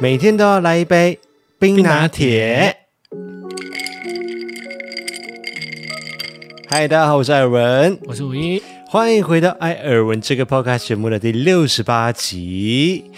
每天都要来一杯冰拿铁。嗨，大家好，我是艾尔文，我是五一，欢迎回到艾尔文这个 podcast 节目的第六十八集。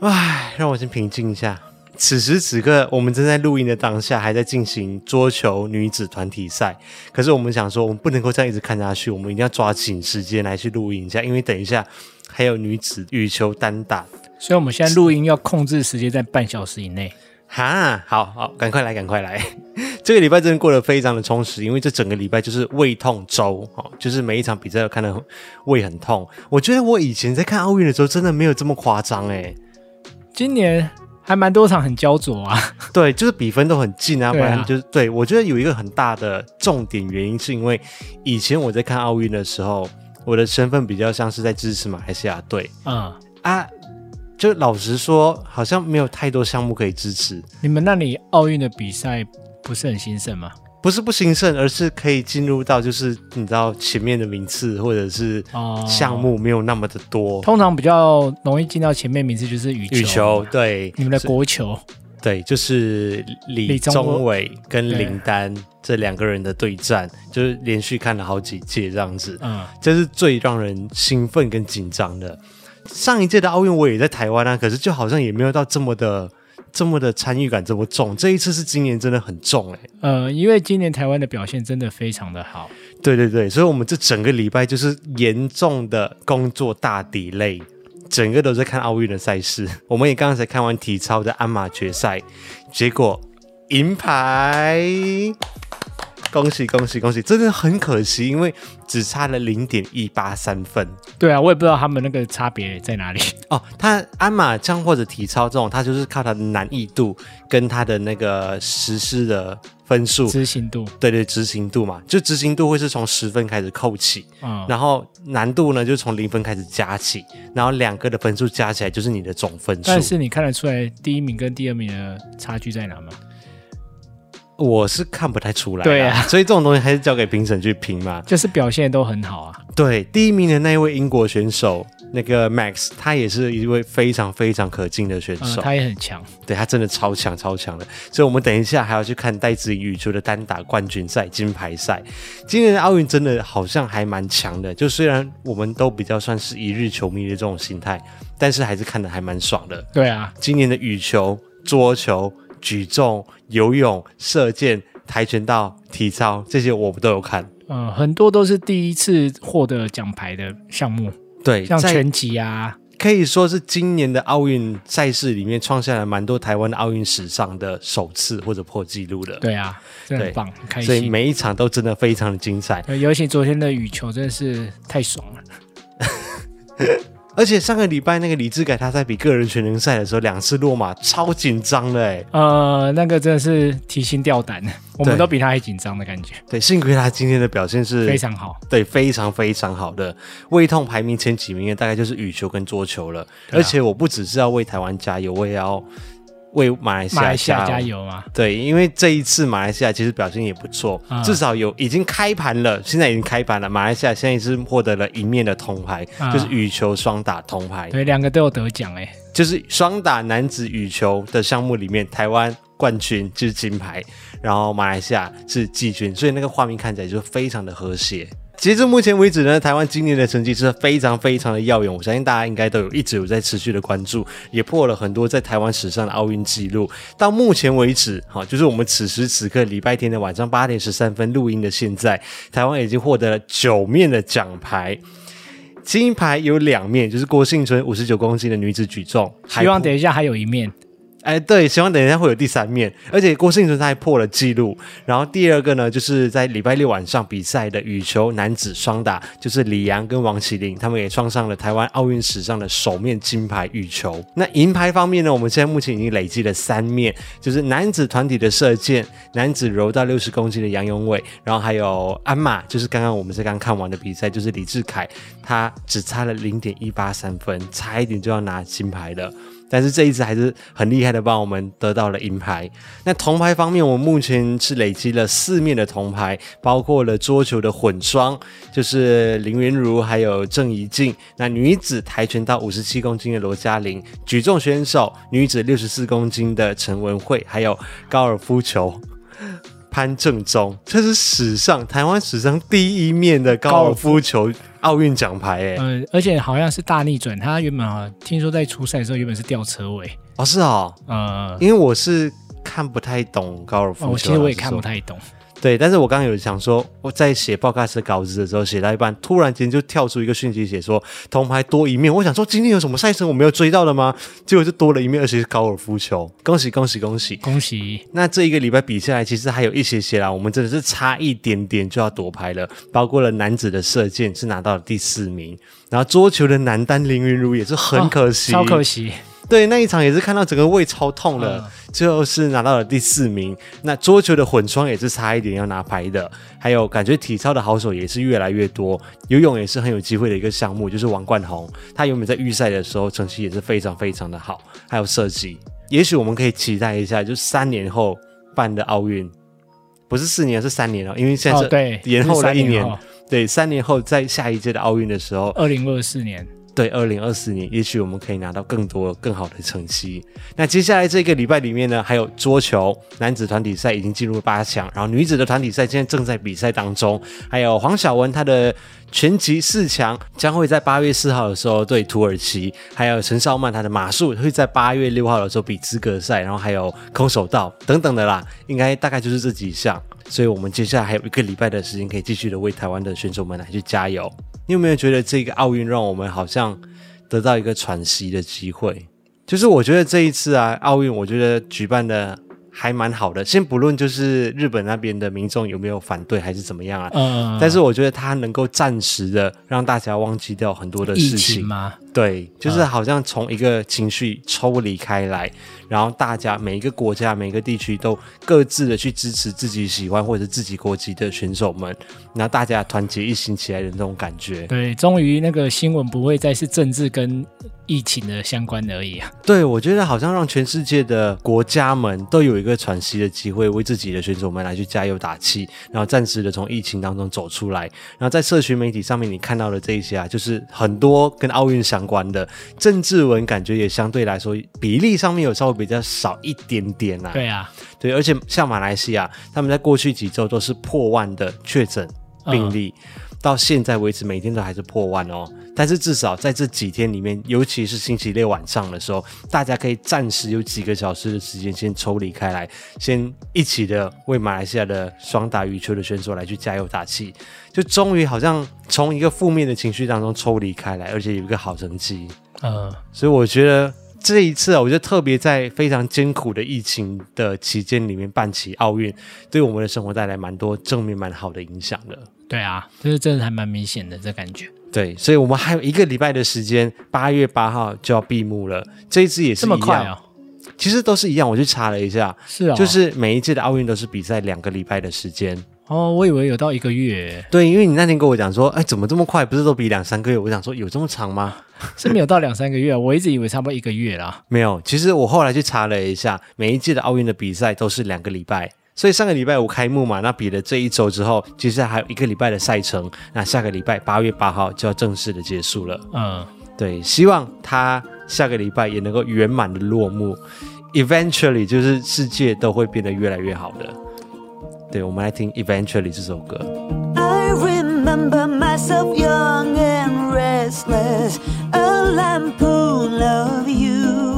唉，让我先平静一下。此时此刻，我们正在录音的当下，还在进行桌球女子团体赛。可是我们想说，我们不能够这样一直看下去，我们一定要抓紧时间来去录音一下，因为等一下还有女子羽球单打。所以我们现在录音要控制时间在半小时以内。哈，好好，赶快来，赶快来！这个礼拜真的过得非常的充实，因为这整个礼拜就是胃痛周，哦，就是每一场比赛都看得胃很痛。我觉得我以前在看奥运的时候，真的没有这么夸张哎。今年。还蛮多场很焦灼啊，对，就是比分都很近啊，不然就是对，我觉得有一个很大的重点原因，是因为以前我在看奥运的时候，我的身份比较像是在支持马来西亚队，嗯啊，就老实说，好像没有太多项目可以支持。你们那里奥运的比赛不是很兴盛吗？不是不兴盛，而是可以进入到就是你知道前面的名次或者是项目没有那么的多。哦、通常比较容易进到前面名次就是羽球。羽球对，你们的国球对，就是李宗伟跟林丹这两个人的对战，就是连续看了好几届这样子。嗯，这是最让人兴奋跟紧张的。上一届的奥运我也在台湾啊，可是就好像也没有到这么的。这么的参与感这么重，这一次是今年真的很重哎。呃，因为今年台湾的表现真的非常的好。对对对，所以我们这整个礼拜就是严重的工作大 delay，整个都在看奥运的赛事。我们也刚刚才看完体操的鞍马决赛，结果银牌。恭喜恭喜恭喜！真的很可惜，因为只差了零点一八三分。对啊，我也不知道他们那个差别在哪里哦。他鞍马枪或者体操这种，他就是靠他的难易度跟他的那个实施的分数执行度。对对，执行度嘛，就执行度会是从十分开始扣起，嗯，然后难度呢就从零分开始加起，然后两个的分数加起来就是你的总分数。但是你看得出来第一名跟第二名的差距在哪吗？我是看不太出来，对啊，所以这种东西还是交给评审去评嘛。就是表现都很好啊。对，第一名的那一位英国选手，那个 Max，他也是一位非常非常可敬的选手，嗯、他也很强，对，他真的超强超强的。所以，我们等一下还要去看戴资颖羽球的单打冠军赛、金牌赛。今年的奥运真的好像还蛮强的，就虽然我们都比较算是一日球迷的这种心态，但是还是看得还蛮爽的。对啊，今年的羽球、桌球。举重、游泳、射箭、跆拳道、体操，这些我们都有看。嗯，很多都是第一次获得奖牌的项目。对，像拳击啊，可以说是今年的奥运赛事里面创下了蛮多台湾的奥运史上的首次或者破纪录的。对啊，真的很棒，很开心。所以每一场都真的非常的精彩。尤其昨天的羽球真的是太爽了。而且上个礼拜那个李智凯他在比个人全能赛的时候两次落马，超紧张的哎。呃，那个真的是提心吊胆，我们都比他还紧张的感觉。对，幸亏他今天的表现是非常好，对，非常非常好的。胃痛排名前几名的大概就是羽球跟桌球了。啊、而且我不只是要为台湾加油，我也要。为马来西亚加油，马来西亚加油吗？对，因为这一次马来西亚其实表现也不错，嗯、至少有已经开盘了，现在已经开盘了。马来西亚现在是获得了一面的铜牌，嗯、就是羽球双打铜牌。对，两个都有得奖哎，就是双打男子羽球的项目里面，台湾冠军就是金牌，然后马来西亚是季军，所以那个画面看起来就非常的和谐。截至目前为止呢，台湾今年的成绩是非常非常的耀眼，我相信大家应该都有一直有在持续的关注，也破了很多在台湾史上的奥运纪录。到目前为止，哈，就是我们此时此刻礼拜天的晚上八点十三分录音的现在，台湾已经获得了九面的奖牌，金牌有两面，就是郭婞淳五十九公斤的女子举重，希望等一下还有一面。哎，对，希望等一下会有第三面，而且郭婞淳他还破了纪录。然后第二个呢，就是在礼拜六晚上比赛的羽球男子双打，就是李阳跟王齐麟，他们也创上了台湾奥运史上的首面金牌羽球。那银牌方面呢，我们现在目前已经累积了三面，就是男子团体的射箭，男子柔道六十公斤的杨永伟，然后还有鞍马，就是刚刚我们是刚看完的比赛，就是李志凯，他只差了零点一八三分，差一点就要拿金牌了。但是这一次还是很厉害的，帮我们得到了银牌。那铜牌方面，我们目前是累积了四面的铜牌，包括了桌球的混双，就是林昀儒还有郑怡静；那女子跆拳道五十七公斤的罗嘉玲，举重选手女子六十四公斤的陈文慧，还有高尔夫球。潘正中，这是史上台湾史上第一面的高尔夫球奥运奖牌，哎，呃，而且好像是大逆转，他原本啊，听说在初赛的时候原本是吊车尾，哦，是哦，呃，因为我是看不太懂高尔夫球，我其实我也看不太懂。对，但是我刚刚有想说，我在写 podcast 稿子的时候，写到一半，突然间就跳出一个讯息，写说铜牌多一面。我想说，今天有什么赛程我没有追到的吗？结果就多了一面，而且是高尔夫球。恭喜恭喜恭喜恭喜！那这一个礼拜比下来，其实还有一些些啦，我们真的是差一点点就要夺牌了。包括了男子的射箭是拿到了第四名，然后桌球的男单林云如也是很可惜，超可惜。对，那一场也是看到整个胃超痛了，最后是拿到了第四名。那桌球的混双也是差一点要拿牌的，还有感觉体操的好手也是越来越多，游泳也是很有机会的一个项目，就是王冠宏，他原本在预赛的时候成绩也是非常非常的好，还有射击，也许我们可以期待一下，就三年后办的奥运，不是四年，是三年了，因为现在是延后了一年，哦、对，三年后在下一届的奥运的时候，二零二四年。对，二零二四年，也许我们可以拿到更多更好的成绩。那接下来这个礼拜里面呢，还有桌球男子团体赛已经进入八强，然后女子的团体赛现在正在比赛当中。还有黄晓雯她的拳击四强将会在八月四号的时候对土耳其，还有陈少曼她的马术会在八月六号的时候比资格赛，然后还有空手道等等的啦，应该大概就是这几项。所以我们接下来还有一个礼拜的时间，可以继续的为台湾的选手们来去加油。你有没有觉得这个奥运让我们好像得到一个喘息的机会？就是我觉得这一次啊，奥运我觉得举办的还蛮好的。先不论就是日本那边的民众有没有反对还是怎么样啊，嗯，但是我觉得它能够暂时的让大家忘记掉很多的事情吗？对，就是好像从一个情绪抽离开来。然后大家每一个国家、每一个地区都各自的去支持自己喜欢或者自己国籍的选手们，然后大家团结一心起来的那种感觉。对，终于那个新闻不会再是政治跟疫情的相关而已啊。对，我觉得好像让全世界的国家们都有一个喘息的机会，为自己的选手们来去加油打气，然后暂时的从疫情当中走出来。然后在社群媒体上面你看到的这一些啊，就是很多跟奥运相关的政治文，感觉也相对来说比例上面有稍微。比较少一点点啊，对啊，对，而且像马来西亚，他们在过去几周都是破万的确诊病例，嗯，到现在为止每天都还是破万哦。但是至少在这几天里面，尤其是星期六晚上的时候，大家可以暂时有几个小时的时间先抽离开来，先一起的为马来西亚的双打羽球的选手来去加油打气，就终于好像从一个负面的情绪当中抽离开来，而且有一个好成绩。嗯，所以我觉得。这一次啊，我觉得特别在非常艰苦的疫情的期间里面办起奥运，对我们的生活带来蛮多正面、蛮好的影响的。对啊，就是真的还蛮明显的这感觉。对，所以我们还有一个礼拜的时间，八月八号就要闭幕了。这一次也是，这么快啊？其实都是一样，我去查了一下，是啊，就是每一届的奥运都是比赛两个礼拜的时间。哦，我以为有到一个月。对，因为你那天跟我讲说，哎，怎么这么快？不是都比两三个月？我想说，有这么长吗？是没有到两三个月，我一直以为差不多一个月啦。没有，其实我后来去查了一下，每一届的奥运的比赛都是两个礼拜，所以上个礼拜五开幕嘛，那比了这一周之后，接下来还有一个礼拜的赛程，那下个礼拜八月八号就要正式的结束了。嗯，对，希望他下个礼拜也能够圆满的落幕，eventually 就是世界都会变得越来越好的。对，我们来听《Eventually》这首歌。I remember myself young and restless, a lampoon of youth.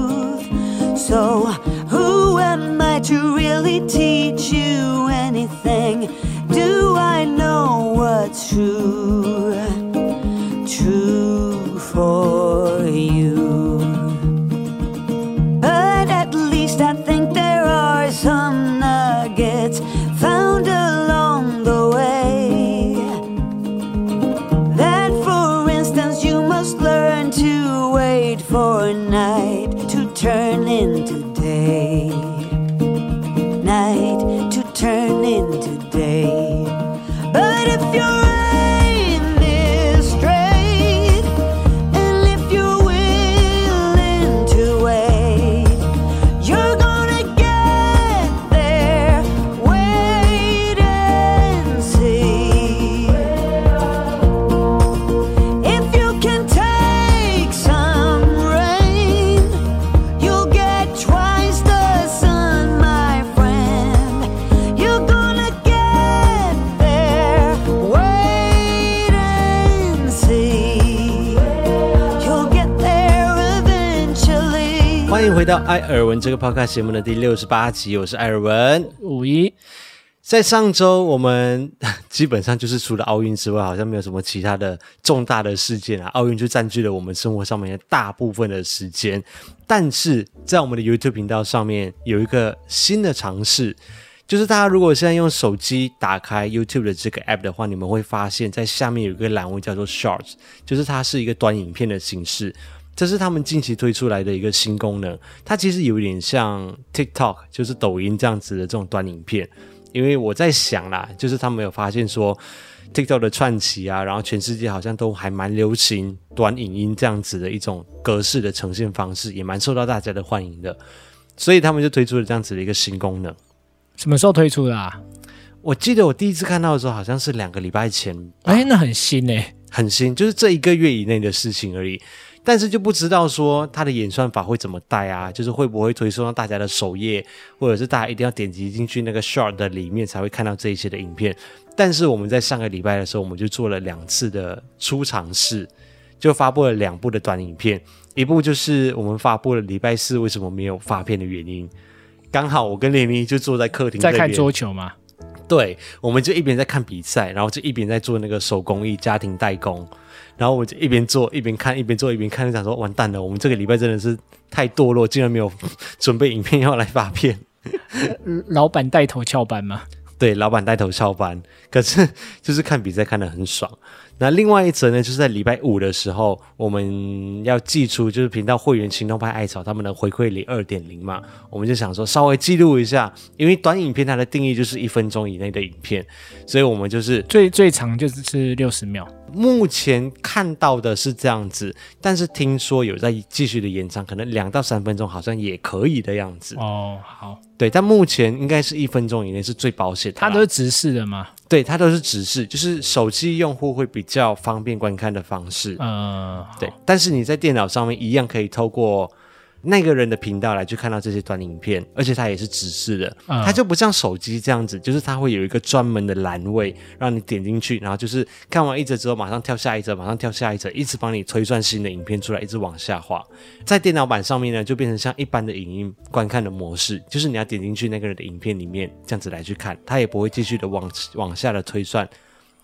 So who am I to really teach you anything? Do I know what's true? True for you. 迎回到艾尔文这个 podcast 节目的第六十八集，我是艾尔文。五一，在上周我们 基本上就是除了奥运之外，好像没有什么其他的重大的事件啊。奥运就占据了我们生活上面的大部分的时间，但是在我们的 YouTube 频道上面有一个新的尝试。就是大家如果现在用手机打开 YouTube 的这个 app 的话，你们会发现在下面有一个栏位叫做 Shorts，就是它是一个短影片的形式。这是他们近期推出来的一个新功能，它其实有点像 TikTok，就是抖音这样子的这种短影片。因为我在想啦，就是他们有发现说 TikTok 的串起啊，然后全世界好像都还蛮流行短影音这样子的一种格式的呈现方式，也蛮受到大家的欢迎的，所以他们就推出了这样子的一个新功能。什么时候推出的啊？我记得我第一次看到的时候，好像是两个礼拜前。哎，那很新诶，很新，就是这一个月以内的事情而已。但是就不知道说它的演算法会怎么带啊？就是会不会推送到大家的首页，或者是大家一定要点击进去那个 short 的里面才会看到这一些的影片？但是我们在上个礼拜的时候，我们就做了两次的初尝试，就发布了两部的短影片，一部就是我们发布了礼拜四为什么没有发片的原因。刚好我跟连妮就坐在客厅在看桌球嘛？对，我们就一边在看比赛，然后就一边在做那个手工艺家庭代工，然后我就一边做一边看，一边做一边看，就想说完蛋了，我们这个礼拜真的是太堕落，竟然没有准备影片要来发片。老板带头翘班吗？对，老板带头翘班，可是 就是看比赛看得很爽。那另外一则呢，就是在礼拜五的时候，我们要寄出就是频道会员行动派艾草他们的回馈礼二点零嘛，我们就想说稍微记录一下，因为短影片它的定义就是一分钟以内的影片，所以我们就是最最长就是是六十秒。目前看到的是这样子，但是听说有在继续的延长，可能两到三分钟好像也可以的样子。哦，好，对，但目前应该是一分钟以内是最保险的。它都是直视的吗？对，它都是指示，就是手机用户会比较方便观看的方式。嗯，对，但是你在电脑上面一样可以透过。那个人的频道来去看到这些短影片，而且它也是指示的，嗯、它就不像手机这样子，就是它会有一个专门的栏位让你点进去，然后就是看完一则之后马上跳下一则，马上跳下一则，一直帮你推算新的影片出来，一直往下滑。在电脑版上面呢，就变成像一般的影音观看的模式，就是你要点进去那个人的影片里面，这样子来去看，它也不会继续的往往下的推算，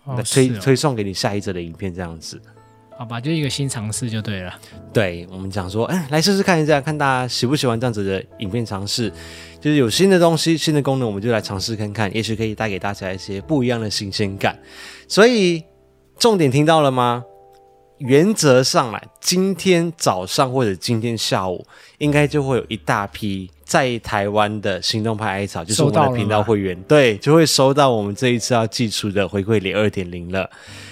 哦、推、哦、推送给你下一则的影片这样子。好吧，就一个新尝试就对了。对，我们讲说，哎，来试试看一下，看大家喜不喜欢这样子的影片尝试。就是有新的东西、新的功能，我们就来尝试看看，也许可以带给大家一些不一样的新鲜感。所以，重点听到了吗？原则上来，今天早上或者今天下午，应该就会有一大批在台湾的行动派艾草，就是我们的频道会员，对，就会收到我们这一次要寄出的回馈礼二点零了。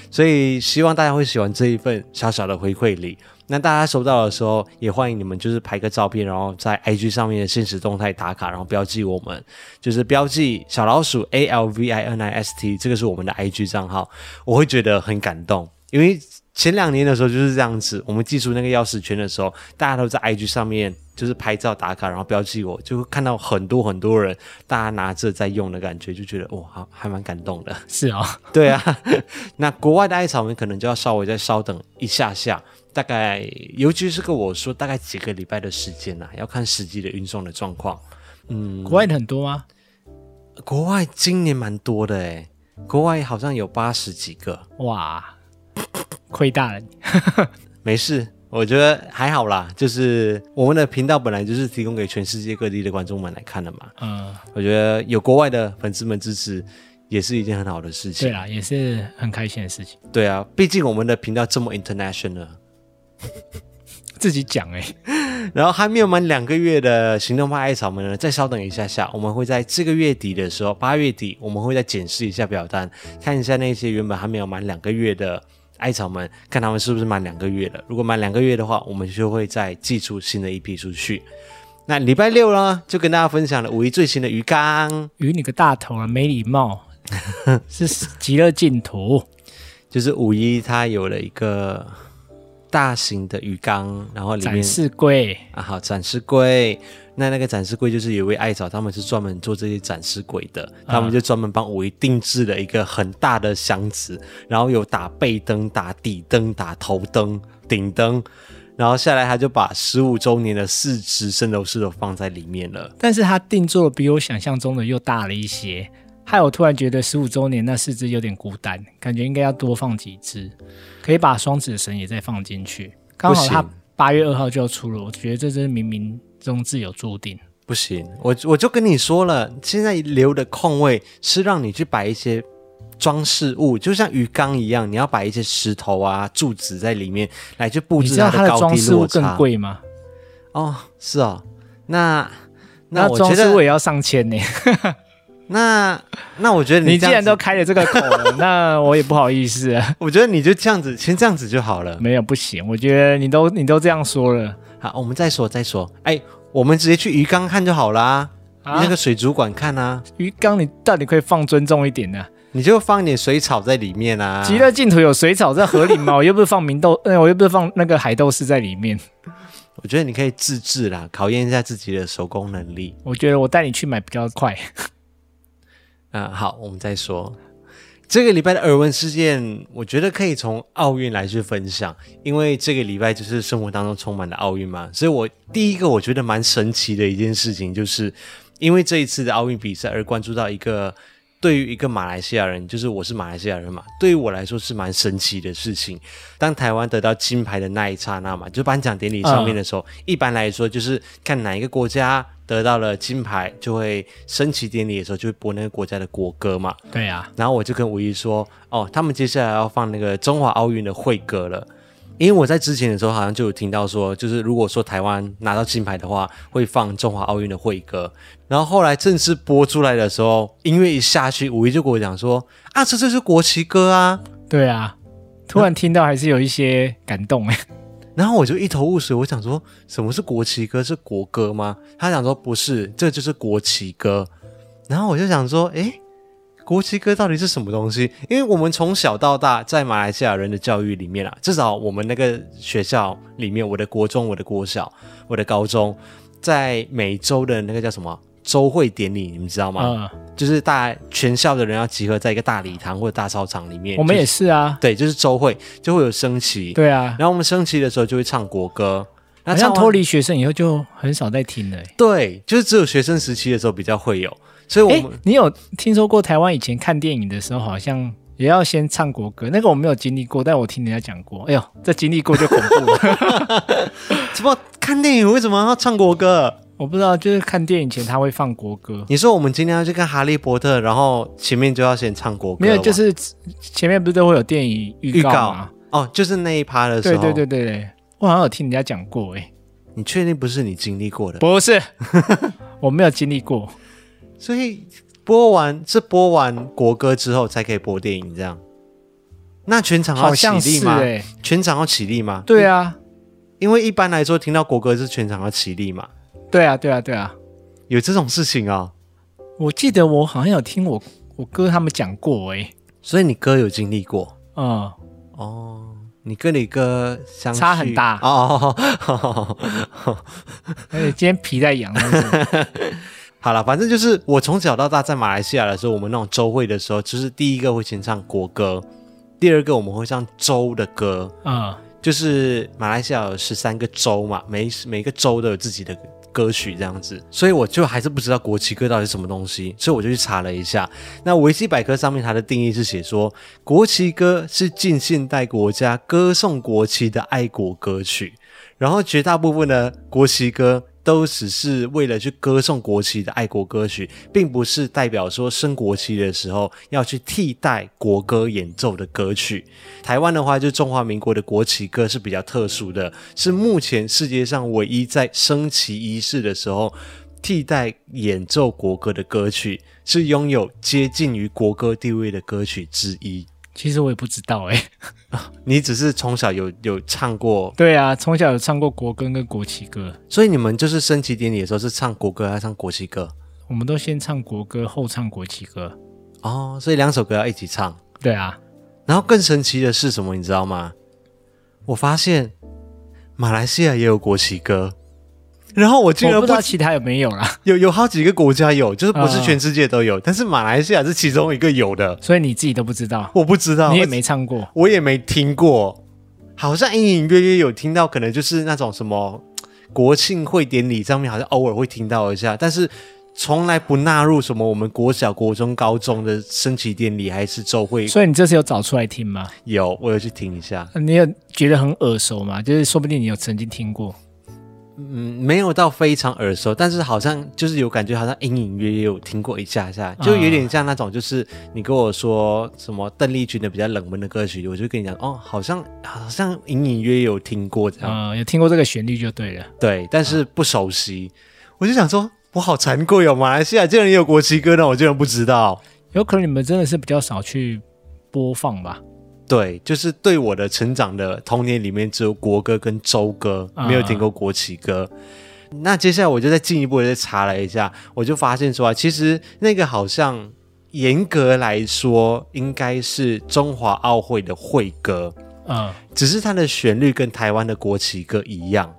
所以希望大家会喜欢这一份小小的回馈礼。那大家收到的时候，也欢迎你们就是拍个照片，然后在 IG 上面的限时动态打卡，然后标记我们，就是标记小老鼠 A L V I N I S T，这个是我们的 IG 账号，我会觉得很感动，因为前两年的时候就是这样子，我们寄出那个钥匙圈的时候，大家都在 IG 上面。就是拍照打卡，然后标记我，就会看到很多很多人，大家拿着在用的感觉，就觉得哇，好还蛮感动的。是啊、哦，对啊。那国外的艾草们可能就要稍微再稍等一下下，大概尤其是跟我说，大概几个礼拜的时间呐、啊，要看实际的运送的状况。嗯，国外的很多吗？国外今年蛮多的诶，国外好像有八十几个。哇，亏大了你。没事。我觉得还好啦，就是我们的频道本来就是提供给全世界各地的观众们来看的嘛。嗯，我觉得有国外的粉丝们支持，也是一件很好的事情。对啦，也是很开心的事情。对啊，毕竟我们的频道这么 international，自己讲哎、欸。然后还没有满两个月的行动派艾草们呢，再稍等一下下，我们会在这个月底的时候，八月底，我们会再检视一下表单，看一下那些原本还没有满两个月的。艾草们，看他们是不是满两个月了。如果满两个月的话，我们就会再寄出新的一批出去。那礼拜六呢，就跟大家分享了五一最新的鱼缸。鱼你个大头啊，没礼貌！是极乐净土，就是五一它有了一个大型的鱼缸，然后里面展示柜啊，好展示柜。那那个展示柜就是有一位艾草，他们是专门做这些展示柜的，他们就专门帮五一定制了一个很大的箱子，然后有打背灯、打底灯、打头灯、顶灯，然后下来他就把十五周年的四只圣斗士都放在里面了。但是他定做的比我想象中的又大了一些，害我突然觉得十五周年那四只有点孤单，感觉应该要多放几只，可以把双子神也再放进去。刚好他八月二号就要出了，我觉得这真是冥冥中自有注定。不行，我我就跟你说了，现在留的空位是让你去摆一些装饰物，就像鱼缸一样，你要摆一些石头啊、柱子在里面来去布置它的高低落差。装饰物更贵吗？哦，是哦，那那，那装饰物也要上千呢。那那我觉得你，你既然都开了这个口了，那我也不好意思。我觉得你就这样子，先这样子就好了。没有不行，我觉得你都你都这样说了，好，我们再说再说。哎。我们直接去鱼缸看就好啦，啊、那个水族馆看啊。鱼缸你到底可以放尊重一点呢、啊？你就放一点水草在里面啊。极乐净土有水草在河里吗？我又不是放明豆，呃，我又不是放那个海豆丝在里面。我觉得你可以自制啦，考验一下自己的手工能力。我觉得我带你去买比较快。嗯，好，我们再说。这个礼拜的耳闻事件，我觉得可以从奥运来去分享，因为这个礼拜就是生活当中充满了奥运嘛，所以我第一个我觉得蛮神奇的一件事情，就是因为这一次的奥运比赛而关注到一个。对于一个马来西亚人，就是我是马来西亚人嘛，对于我来说是蛮神奇的事情。当台湾得到金牌的那一刹那嘛，就颁奖典礼上面的时候，嗯、一般来说就是看哪一个国家得到了金牌，就会升旗典礼的时候就会播那个国家的国歌嘛。对呀、啊，然后我就跟吴仪说，哦，他们接下来要放那个中华奥运的会歌了。因为我在之前的时候好像就有听到说，就是如果说台湾拿到金牌的话，会放中华奥运的会歌。然后后来正式播出来的时候，音乐一下去，五一就跟我讲说：“啊，这这是国旗歌啊！”对啊，突然听到还是有一些感动哎。然后我就一头雾水，我想说什么是国旗歌？是国歌吗？他想说不是，这就是国旗歌。然后我就想说，诶。国旗歌到底是什么东西？因为我们从小到大在马来西亚人的教育里面啊，至少我们那个学校里面，我的国中、我的国小、我的高中，在每周的那个叫什么周会典礼，你们知道吗？嗯，就是大全校的人要集合在一个大礼堂或者大操场里面。我们也是啊，就是、对，就是周会就会有升旗。对啊，然后我们升旗的时候就会唱国歌。那这样脱离学生以后就很少再听了。对，就是只有学生时期的时候比较会有。所以我们，我你有听说过台湾以前看电影的时候，好像也要先唱国歌？那个我没有经历过，但我听人家讲过。哎呦，这经历过就恐怖了。怎么看电影为什么要唱国歌？我不知道，就是看电影前他会放国歌。你说我们今天要去看《哈利波特》，然后前面就要先唱国歌？没有，就是前面不是都会有电影预告吗？告哦，就是那一趴的时候。对对对对对，我好像有听人家讲过。哎，你确定不是你经历过的？不是，我没有经历过。所以播完是播完国歌之后才可以播电影，这样？那全场要起立吗？欸、全场要起立吗？对啊，因为一般来说听到国歌是全场要起立嘛。对啊，对啊，对啊，有这种事情啊、哦？我记得我好像有听我我哥他们讲过哎、欸，所以你哥有经历过？嗯，哦，你跟你哥相差很大哦，而 且今天皮在痒。好了，反正就是我从小到大在马来西亚的时候，我们那种周会的时候，就是第一个会先唱国歌，第二个我们会唱州的歌，嗯，就是马来西亚有十三个州嘛，每每个州都有自己的歌曲这样子，所以我就还是不知道国旗歌到底是什么东西，所以我就去查了一下，那维基百科上面它的定义是写说，国旗歌是近现代国家歌颂国旗的爱国歌曲，然后绝大部分的国旗歌。都只是为了去歌颂国旗的爱国歌曲，并不是代表说升国旗的时候要去替代国歌演奏的歌曲。台湾的话，就中华民国的国旗歌是比较特殊的，是目前世界上唯一在升旗仪式的时候替代演奏国歌的歌曲，是拥有接近于国歌地位的歌曲之一。其实我也不知道哎、欸，你只是从小有有唱过？对啊，从小有唱过国歌跟国旗歌，所以你们就是升旗典礼的时候是唱国歌还是唱国旗歌？我们都先唱国歌后唱国旗歌。哦，所以两首歌要一起唱。对啊，然后更神奇的是什么？你知道吗？我发现马来西亚也有国旗歌。然后我竟然不，不知道其他有没有啦，有有好几个国家有，就是不是全世界都有，嗯、但是马来西亚是其中一个有的，所以你自己都不知道，我不知道，你也没唱过，我也没听过，好像隐隐约约有听到，可能就是那种什么国庆会典礼上面，好像偶尔会听到一下，但是从来不纳入什么我们国小、国中、高中的升旗典礼还是周会。所以你这次有找出来听吗？有，我有去听一下。你有觉得很耳熟吗？就是说不定你有曾经听过。嗯，没有到非常耳熟，但是好像就是有感觉，好像隐隐约约有听过一下下，就有点像那种，就是你跟我说什么邓丽君的比较冷门的歌曲，我就跟你讲，哦，好像好像隐隐约约有听过这样，嗯，有听过这个旋律就对了，对，但是不熟悉，我就想说，我好惭愧哦，马来西亚竟然也有国旗歌呢，我竟然不知道，有可能你们真的是比较少去播放吧。对，就是对我的成长的童年里面，只有国歌跟周歌，没有听过国旗歌。嗯、那接下来我就再进一步的再查了一下，我就发现说啊，其实那个好像严格来说应该是中华奥会的会歌，嗯，只是它的旋律跟台湾的国旗歌一样。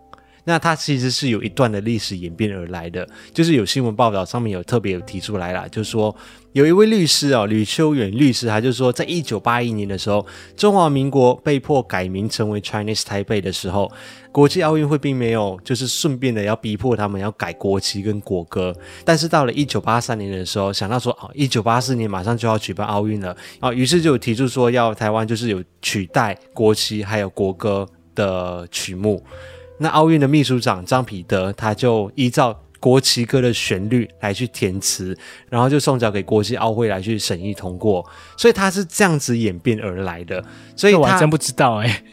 那它其实是有一段的历史演变而来的，就是有新闻报道上面有特别有提出来啦，就是说有一位律师哦，吕秋远律师，他就说，在一九八一年的时候，中华民国被迫改名成为 Chinese Taipei 的时候，国际奥运会并没有就是顺便的要逼迫他们要改国旗跟国歌，但是到了一九八三年的时候，想到说哦，一九八四年马上就要举办奥运了啊，于是就提出说要台湾就是有取代国旗还有国歌的曲目。那奥运的秘书长张彼得，他就依照国旗歌的旋律来去填词，然后就送交给国际奥会来去审议通过，所以它是这样子演变而来的。所以我还真不知道哎、欸，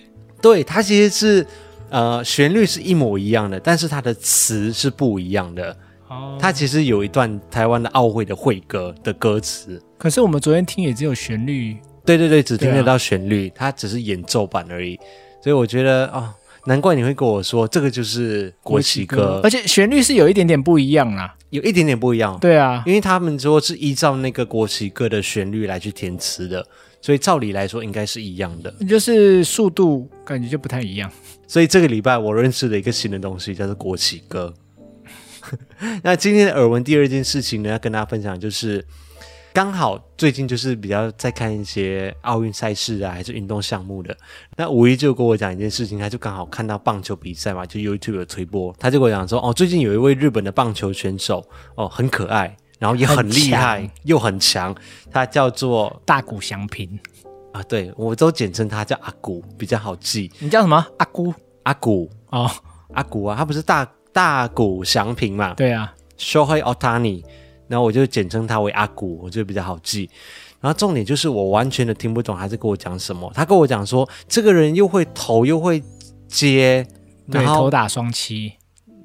对，它其实是呃旋律是一模一样的，但是它的词是不一样的。哦，它其实有一段台湾的奥会的会歌的歌词，可是我们昨天听也只有旋律。对对对，只听得到旋律，它只是演奏版而已。所以我觉得啊。哦难怪你会跟我说这个就是国旗歌，而且旋律是有一点点不一样啦，有一点点不一样。对啊，因为他们说是依照那个国旗歌的旋律来去填词的，所以照理来说应该是一样的，就是速度感觉就不太一样。所以这个礼拜我认识了一个新的东西，叫做国旗歌。那今天的耳闻第二件事情呢，要跟大家分享就是。刚好最近就是比较在看一些奥运赛事啊，还是运动项目的。那五一就跟我讲一件事情，他就刚好看到棒球比赛嘛，就 YouTube 有推播，他就跟我讲说，哦，最近有一位日本的棒球选手，哦，很可爱，然后也很厉害，很又很强，他叫做大谷翔平啊，对，我都简称他叫阿谷，比较好记。你叫什么？阿谷？阿谷？哦，阿谷啊，他不是大大谷翔平嘛？对啊，Shohei Ohtani。然后我就简称他为阿古，我觉得比较好记。然后重点就是我完全的听不懂他在跟我讲什么。他跟我讲说，这个人又会投又会接，对，投打双七，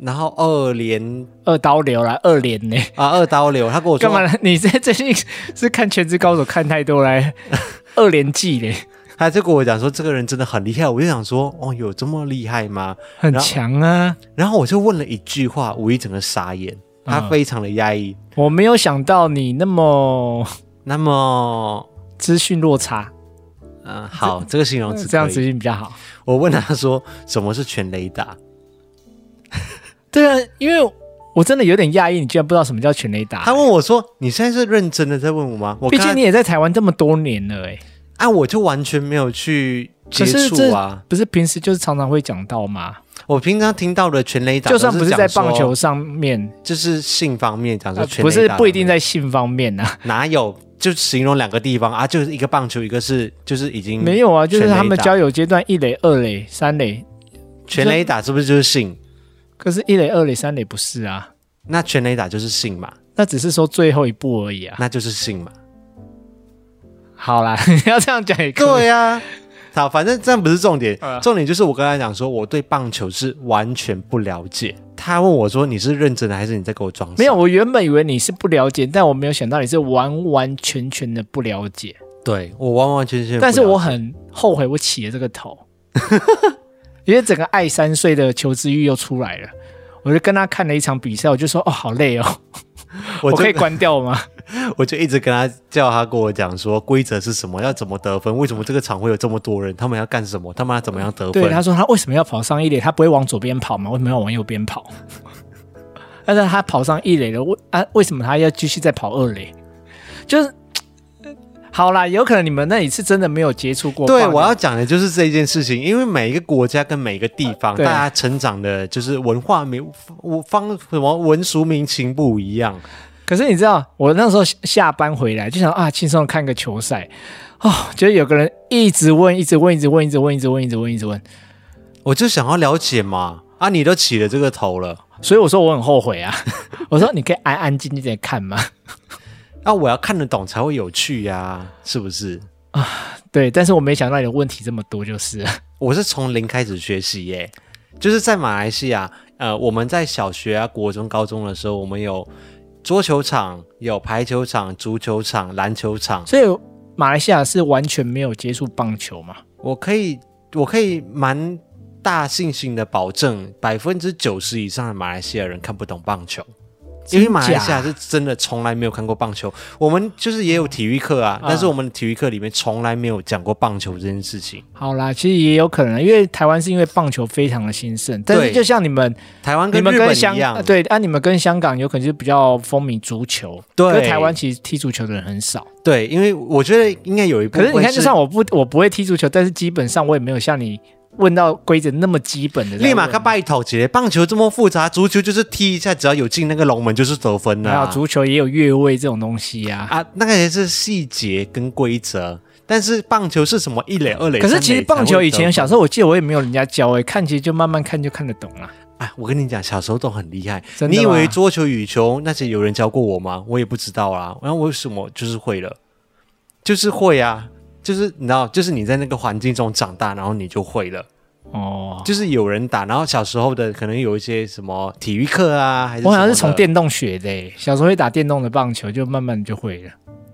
然后二连二刀流啦，二连呢啊，二刀流。他跟我说干嘛？你在最近是看《全职高手》看太多来 二连记嘞？他就跟我讲说，这个人真的很厉害。我就想说，哦，有这么厉害吗？很强啊。然后我就问了一句话，我一整个傻眼。他非常的压抑，我没有想到你那么 那么资讯落差。嗯，好，这，这个形容词这样子比较好。我问他说什么是全雷达？对啊，因为我真的有点讶异，你居然不知道什么叫全雷达。他问我说：“你现在是认真的在问我吗？”我毕竟你也在台湾这么多年了，哎，啊，我就完全没有去接触啊，不是平时就是常常会讲到吗？我平常听到的全垒打，就算不是在棒球上面，就是性方面讲说全不是不一定在性方面呐、啊。哪有？就形容两个地方啊，就是一个棒球，一个是就是已经没有啊，就是他们交友阶段一垒、二垒、三垒，全垒打是不是就是性？可是，一垒、二垒、三垒不是啊。那全垒打就是性嘛？那只是说最后一步而已啊。那就是性嘛？好啦，你 要这样讲也可以。对呀、啊。好，反正这样不是重点，重点就是我跟他讲说，我对棒球是完全不了解。他问我说：“你是认真的还是你在给我装？”没有，我原本以为你是不了解，但我没有想到你是完完全全的不了解。对，我完完全全，但是我很后悔我起了这个头，因为整个爱三岁的求知欲又出来了。我就跟他看了一场比赛，我就说：“哦，好累哦，我，我可以关掉吗？” 我就一直跟他叫他跟我讲说规则是什么，要怎么得分，为什么这个场会有这么多人，他们要干什么，他们要怎么样得分？对，他说他为什么要跑上一垒，他不会往左边跑吗？为什么要往右边跑？但是他跑上一垒了，为啊为什么他要继续再跑二垒？就是。好啦，有可能你们那里是真的没有接触过。对，我要讲的就是这件事情，因为每一个国家跟每一个地方，对大家成长的就是文化民方什么文俗民情不一样。可是你知道，我那时候下班回来就想啊，轻松看个球赛哦，觉得有个人一直问，一直问，一直问，一直问，一直问，一直问，一直问，我就想要了解嘛。啊，你都起了这个头了，所以我说我很后悔啊。我说你可以安安静静的看吗？那、啊、我要看得懂才会有趣呀、啊，是不是？啊，对。但是我没想到你的问题这么多，就是我是从零开始学习耶，就是在马来西亚，呃，我们在小学啊、国中、高中的时候，我们有桌球场、有排球场、足球场、篮球场，所以马来西亚是完全没有接触棒球嘛？我可以，我可以蛮。大信心的保证，百分之九十以上的马来西亚人看不懂棒球，因为马来西亚是真的从来没有看过棒球。我们就是也有体育课啊，嗯、但是我们体育课里面从来没有讲过棒球这件事情。好啦，其实也有可能，因为台湾是因为棒球非常的兴盛，但是就像你们台湾跟日本一样，对，按、啊、你们跟香港有可能就比较风靡足球，对，台湾其实踢足球的人很少。对，因为我觉得应该有一部分。可是你看，就算我不我不会踢足球，但是基本上我也没有像你。问到规则那么基本的，立马看拜头节。棒球这么复杂，足球就是踢一下，只要有进那个龙门就是得分了、啊。还有足球也有越位这种东西呀、啊，啊，那个也是细节跟规则。但是棒球是什么一垒、二垒？可是其实棒球以前小时候我记得我也没有人家教哎，看其实就慢慢看就看得懂了。哎，我跟你讲，小时候都很厉害。你以为桌球、羽球那些有人教过我吗？我也不知道啊。然后为什么就是会了？就是会啊。就是你知道，就是你在那个环境中长大，然后你就会了。哦，就是有人打，然后小时候的可能有一些什么体育课啊，还是我好像是从电动学的，小时候会打电动的棒球，就慢慢就会了。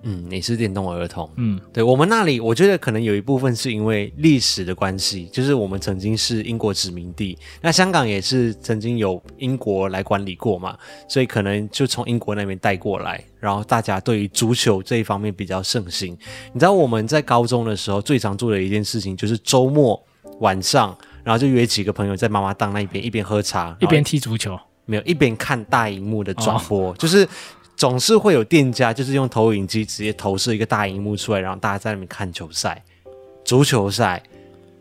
嗯，你是电动儿童。嗯，对，我们那里，我觉得可能有一部分是因为历史的关系，就是我们曾经是英国殖民地，那香港也是曾经有英国来管理过嘛，所以可能就从英国那边带过来，然后大家对于足球这一方面比较盛行。你知道我们在高中的时候最常做的一件事情，就是周末晚上，然后就约几个朋友在妈妈档那边一边喝茶，一边踢足球，没有，一边看大荧幕的转播，哦、就是。总是会有店家，就是用投影机直接投射一个大荧幕出来，然后大家在那边看球赛、足球赛。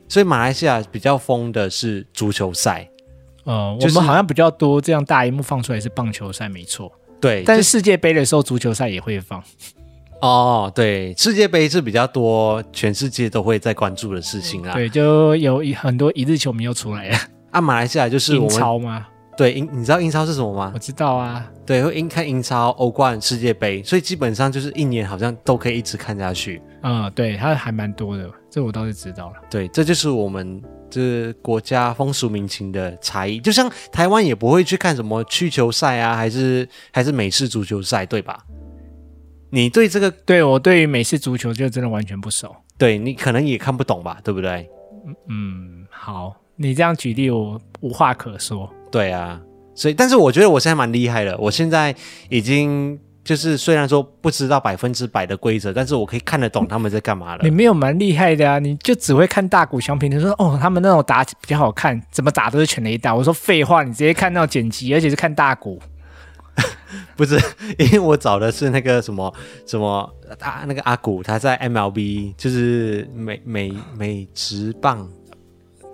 所以马来西亚比较疯的是足球赛。呃，就是、我们好像比较多这样大荧幕放出来是棒球赛，没错。对，但是世界杯的时候，足球赛也会放。哦，对，世界杯是比较多，全世界都会在关注的事情啦。对，就有很多一日球迷又出来了。啊，马来西亚就是我们英超吗？对，英你知道英超是什么吗？我知道啊，对，会英看英超、欧冠、世界杯，所以基本上就是一年好像都可以一直看下去。嗯，对，它还蛮多的，这我倒是知道了。对，这就是我们这国家风俗民情的差异。就像台湾也不会去看什么曲球赛啊，还是还是美式足球赛，对吧？你对这个，对我对于美式足球就真的完全不熟。对，你可能也看不懂吧，对不对？嗯，好，你这样举例我无话可说。对啊，所以但是我觉得我现在蛮厉害的。我现在已经就是虽然说不知道百分之百的规则，但是我可以看得懂他们在干嘛了。你没有蛮厉害的啊，你就只会看大谷翔平。你说哦，他们那种打比较好看，怎么打都是全垒打。我说废话，你直接看那种剪辑，而且是看大谷。不是，因为我找的是那个什么什么啊，那个阿谷他在 MLB 就是美美美职棒。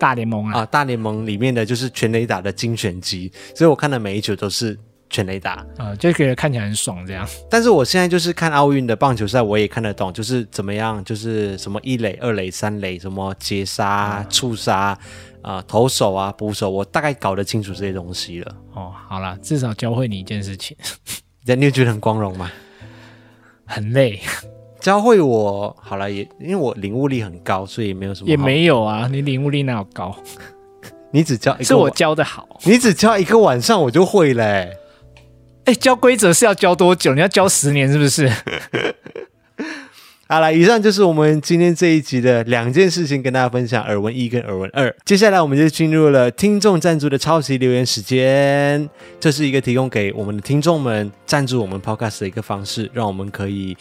大联盟啊，啊，大联盟里面的就是全垒打的精选集，所以我看的每一球都是全垒打，啊，就觉得看起来很爽这样。但是我现在就是看奥运的棒球赛，我也看得懂，就是怎么样，就是什么一垒、二垒、三垒，什么截杀、触杀啊、呃，投手啊、捕手，我大概搞得清楚这些东西了。哦，好啦，至少教会你一件事情，你有觉得很光荣吗？很累。教会我好了，也因为我领悟力很高，所以也没有什么。也没有啊，你领悟力哪有高？你只教一个，是我教的好。你只教一个晚上，我就会嘞。哎、欸，教规则是要教多久？你要教十年是不是？好了，以上就是我们今天这一集的两件事情，跟大家分享耳闻一跟耳闻二。接下来我们就进入了听众赞助的超级留言时间。这是一个提供给我们的听众们赞助我们 Podcast 的一个方式，让我们可以。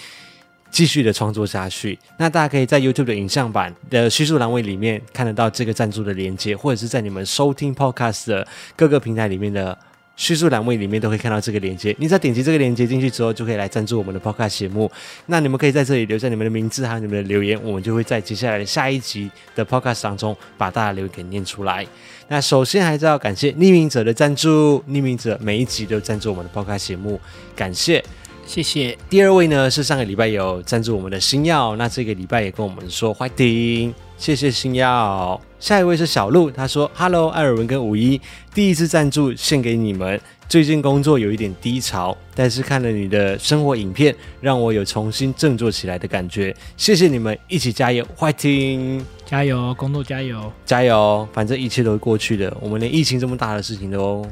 继续的创作下去，那大家可以在 YouTube 的影像版的叙述栏位里面看得到这个赞助的连接，或者是在你们收听 Podcast 的各个平台里面的叙述栏位里面都可以看到这个链接。你只要点击这个链接进去之后，就可以来赞助我们的 Podcast 节目。那你们可以在这里留下你们的名字还有你们的留言，我们就会在接下来的下一集的 Podcast 当中把大家留言给念出来。那首先还是要感谢匿名者的赞助，匿名者每一集都赞助我们的 Podcast 节目，感谢。谢谢。第二位呢是上个礼拜有赞助我们的星耀，那这个礼拜也跟我们说欢迎，谢谢星耀。下一位是小鹿，他说：“Hello，艾尔文跟五一，第一次赞助献给你们。最近工作有一点低潮，但是看了你的生活影片，让我有重新振作起来的感觉。谢谢你们，一起加油，欢迎，加油，工作加油，加油，反正一切都会过去的。我们连疫情这么大的事情都。”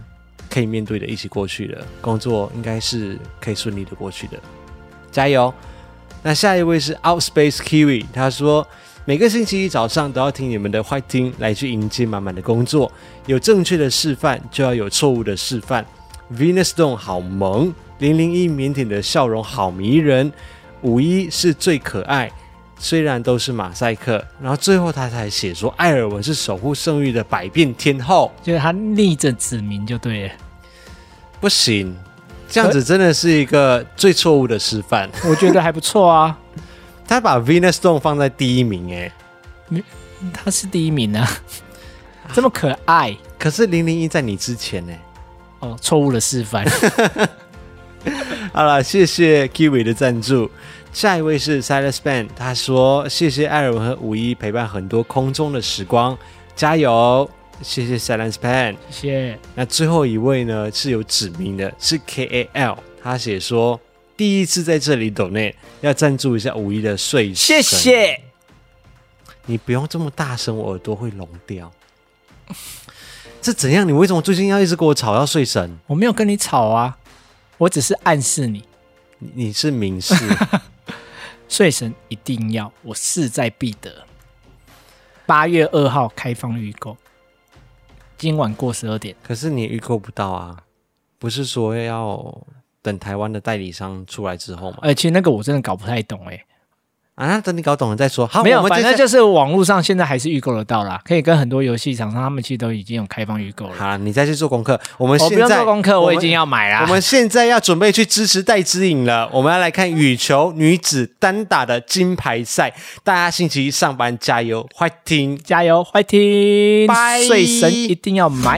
可以面对的，一起过去的工作应该是可以顺利的过去的，加油！那下一位是 Outspace Kiwi，他说每个星期一早上都要听你们的坏听来去迎接满满的工作，有正确的示范就要有错误的示范。Venus Stone 好萌，零零一腼腆的笑容好迷人，五一是最可爱。虽然都是马赛克，然后最后他才写说艾尔文是守护圣域的百变天后，就是他逆着指名就对了。不行，这样子真的是一个最错误的示范。我觉得还不错啊，他把 Venus Stone 放在第一名，哎，他是第一名啊，这么可爱。可是零零一在你之前呢？哦，错误的示范。好了，谢谢 Kiwi 的赞助。下一位是 Silas Band，他说：“谢谢艾尔文和五一陪伴很多空中的时光，加油！”谢谢 Silas Band，谢谢。那最后一位呢是有指名的，是 K A L，他写说：“第一次在这里 Donate，，要赞助一下五一的睡神。”谢谢。你不用这么大声，我耳朵会聋掉。这怎样？你为什么最近要一直跟我吵要睡神？我没有跟你吵啊，我只是暗示你，你，你是明示。睡神一定要，我势在必得。八月二号开放预购，今晚过十二点。可是你预购不到啊？不是说要等台湾的代理商出来之后吗？而且那个我真的搞不太懂哎、欸。啊，等你搞懂了再说。好，没有，反正就是网络上现在还是预购得到啦，可以跟很多游戏厂商，他们其实都已经有开放预购了。好，你再去做功课。我们现在、哦、不用做功课，我已经要买啦。我们现在要准备去支持戴之颖了。我们要来看羽球女子单打的金牌赛，大家星期一上班加油，fighting，加油，fighting，拜，睡神一定要买。